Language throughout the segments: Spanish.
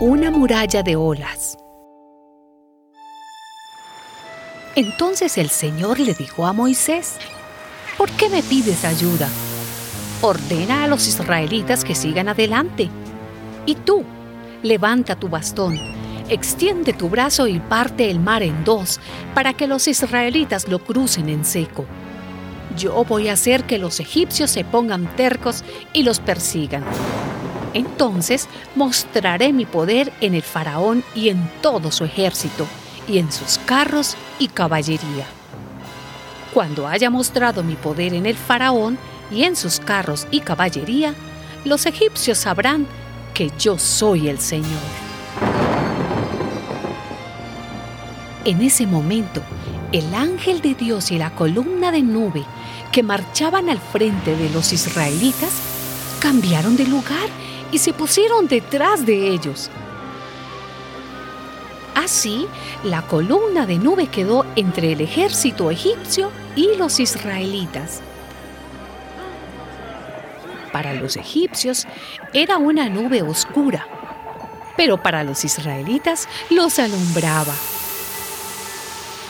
una muralla de olas. Entonces el Señor le dijo a Moisés, ¿por qué me pides ayuda? Ordena a los israelitas que sigan adelante. Y tú, levanta tu bastón, extiende tu brazo y parte el mar en dos para que los israelitas lo crucen en seco. Yo voy a hacer que los egipcios se pongan tercos y los persigan. Entonces mostraré mi poder en el faraón y en todo su ejército, y en sus carros y caballería. Cuando haya mostrado mi poder en el faraón y en sus carros y caballería, los egipcios sabrán que yo soy el Señor. En ese momento, el ángel de Dios y la columna de nube que marchaban al frente de los israelitas cambiaron de lugar y se pusieron detrás de ellos. Así, la columna de nube quedó entre el ejército egipcio y los israelitas. Para los egipcios era una nube oscura, pero para los israelitas los alumbraba.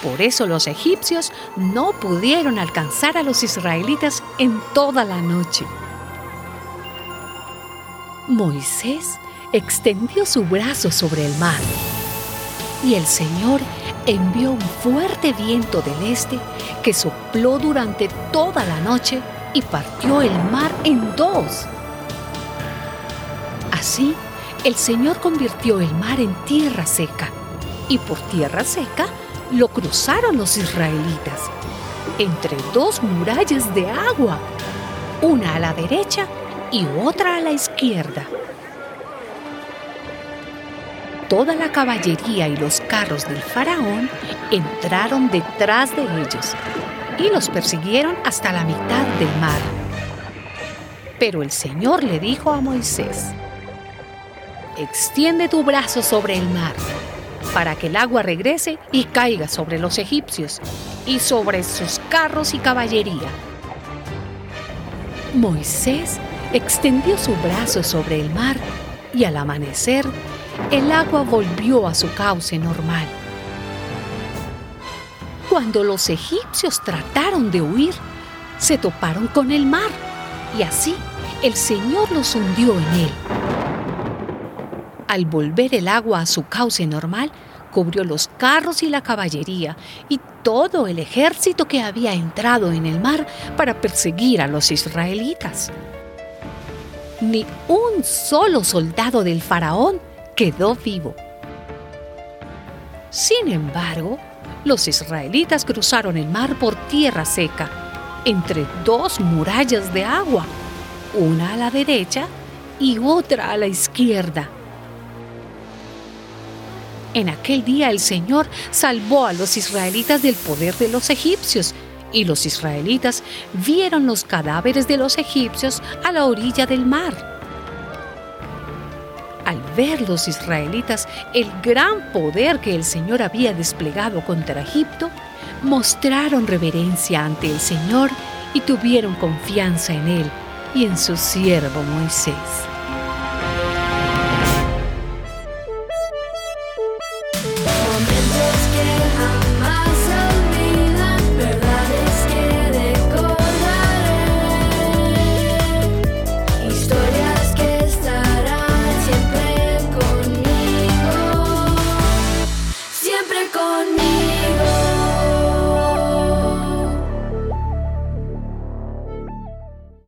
Por eso los egipcios no pudieron alcanzar a los israelitas en toda la noche. Moisés extendió su brazo sobre el mar y el Señor envió un fuerte viento del este que sopló durante toda la noche y partió el mar en dos. Así, el Señor convirtió el mar en tierra seca y por tierra seca lo cruzaron los israelitas entre dos murallas de agua, una a la derecha y otra a la izquierda. Toda la caballería y los carros del faraón entraron detrás de ellos y los persiguieron hasta la mitad del mar. Pero el Señor le dijo a Moisés, extiende tu brazo sobre el mar para que el agua regrese y caiga sobre los egipcios y sobre sus carros y caballería. Moisés extendió su brazo sobre el mar y al amanecer el agua volvió a su cauce normal. Cuando los egipcios trataron de huir, se toparon con el mar y así el Señor los hundió en él. Al volver el agua a su cauce normal, cubrió los carros y la caballería y todo el ejército que había entrado en el mar para perseguir a los israelitas ni un solo soldado del faraón quedó vivo. Sin embargo, los israelitas cruzaron el mar por tierra seca, entre dos murallas de agua, una a la derecha y otra a la izquierda. En aquel día el Señor salvó a los israelitas del poder de los egipcios y los israelitas vieron los cadáveres de los egipcios a la orilla del mar. Al ver los israelitas el gran poder que el Señor había desplegado contra Egipto, mostraron reverencia ante el Señor y tuvieron confianza en Él y en su siervo Moisés.